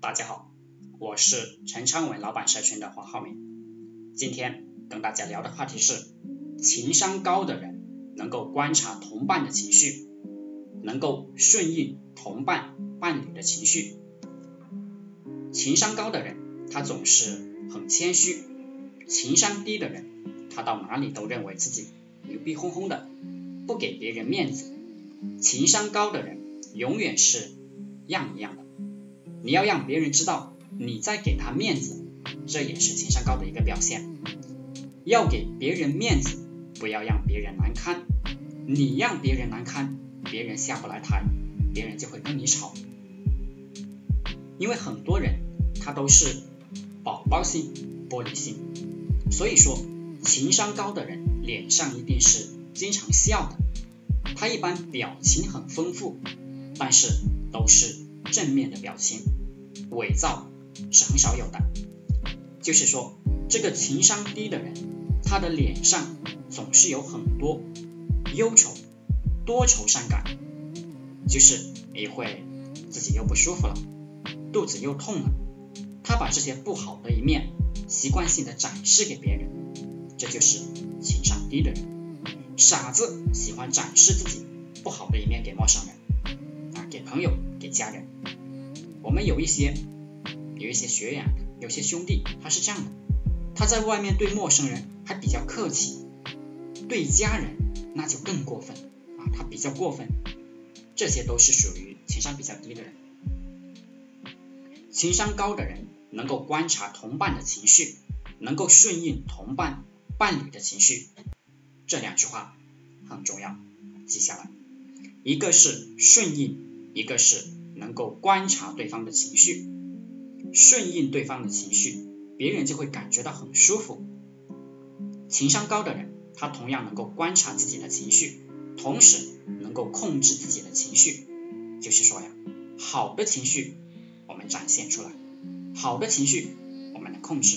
大家好，我是陈昌文老板社群的黄浩明。今天跟大家聊的话题是，情商高的人能够观察同伴的情绪，能够顺应同伴伴侣的情绪。情商高的人，他总是很谦虚；情商低的人，他到哪里都认为自己牛逼哄哄的，不给别人面子。情商高的人，永远是样一样的。你要让别人知道你在给他面子，这也是情商高的一个表现。要给别人面子，不要让别人难堪。你让别人难堪，别人下不来台，别人就会跟你吵。因为很多人他都是宝宝心、玻璃心，所以说情商高的人脸上一定是经常笑的。他一般表情很丰富，但是都是。正面的表情，伪造是很少有的。就是说，这个情商低的人，他的脸上总是有很多忧愁、多愁善感，就是一会自己又不舒服了，肚子又痛了，他把这些不好的一面习惯性的展示给别人，这就是情商低的人。傻子喜欢展示自己不好的一面给陌生人啊。给朋友，家人，我们有一些有一些学员，有些兄弟，他是这样的，他在外面对陌生人还比较客气，对家人那就更过分啊，他比较过分，这些都是属于情商比较低的人。情商高的人能够观察同伴的情绪，能够顺应同伴伴侣的情绪，这两句话很重要，记下来，一个是顺应。一个是能够观察对方的情绪，顺应对方的情绪，别人就会感觉到很舒服。情商高的人，他同样能够观察自己的情绪，同时能够控制自己的情绪。就是说呀，好的情绪我们展现出来，好的情绪我们能控制，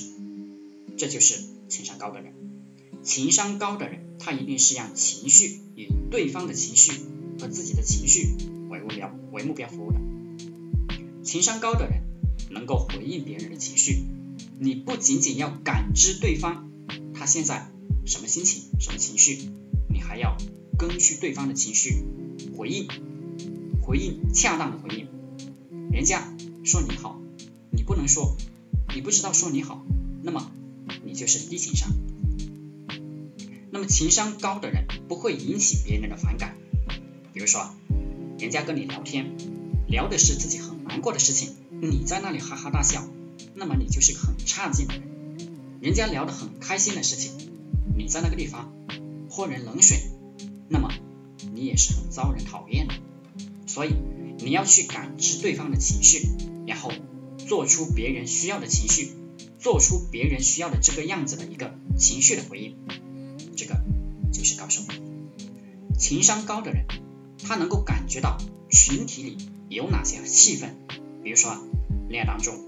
这就是情商高的人。情商高的人，他一定是让情绪与对方的情绪和自己的情绪。为目标为目标服务的，情商高的人能够回应别人的情绪。你不仅仅要感知对方他现在什么心情、什么情绪，你还要根据对方的情绪回应，回应恰当的回应。人家说你好，你不能说你不知道说你好，那么你就是低情商。那么情商高的人不会引起别人的反感，比如说。人家跟你聊天，聊的是自己很难过的事情，你在那里哈哈大笑，那么你就是很差劲的人。人家聊得很开心的事情，你在那个地方泼人冷水，那么你也是很遭人讨厌的。所以你要去感知对方的情绪，然后做出别人需要的情绪，做出别人需要的这个样子的一个情绪的回应，这个就是高手。情商高的人。他能够感觉到群体里有哪些气氛，比如说恋爱当中，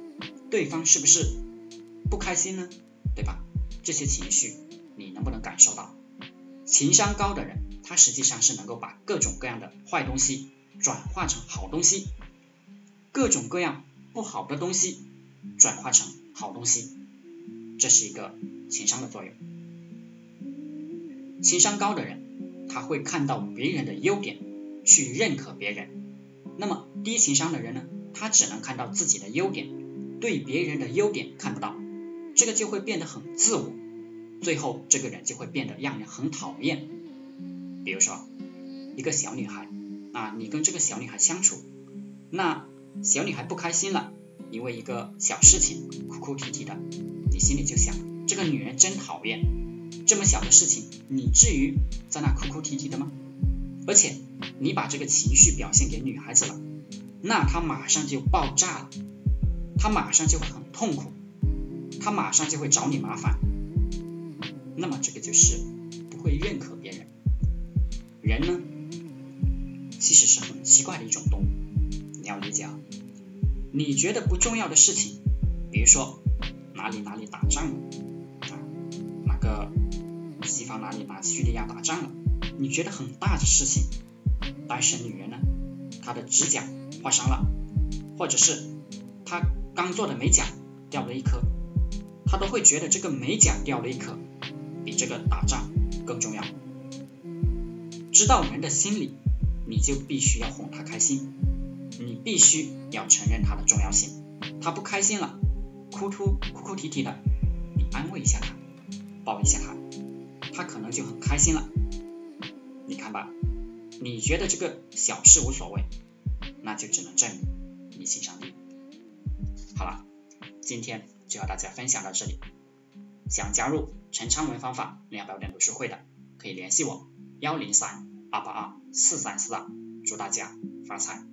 对方是不是不开心呢？对吧？这些情绪你能不能感受到？情商高的人，他实际上是能够把各种各样的坏东西转化成好东西，各种各样不好的东西转化成好东西，这是一个情商的作用。情商高的人，他会看到别人的优点。去认可别人，那么低情商的人呢？他只能看到自己的优点，对别人的优点看不到，这个就会变得很自我，最后这个人就会变得让人很讨厌。比如说，一个小女孩啊，你跟这个小女孩相处，那小女孩不开心了，因为一个小事情哭哭啼啼的，你心里就想，这个女人真讨厌，这么小的事情，你至于在那哭哭啼啼的吗？而且你把这个情绪表现给女孩子了，那她马上就爆炸了，她马上就会很痛苦，她马上就会找你麻烦，那么这个就是不会认可别人。人呢，其实是很奇怪的一种动物，你要理解啊。你觉得不重要的事情，比如说哪里哪里打仗了啊，哪个西方哪里哪叙利亚打仗了。你觉得很大的事情，但是女人呢，她的指甲划伤了，或者是她刚做的美甲掉了一颗，她都会觉得这个美甲掉了一颗比这个打仗更重要。知道人的心理，你就必须要哄她开心，你必须要承认她的重要性。她不开心了，哭哭哭哭啼啼的，你安慰一下她，抱一下她，她可能就很开心了。你看吧，你觉得这个小事无所谓，那就只能证明你欣赏力。好了，今天就和大家分享到这里。想加入陈昌文方法两百点读书会的，可以联系我幺零三二八二四三四二。祝大家发财！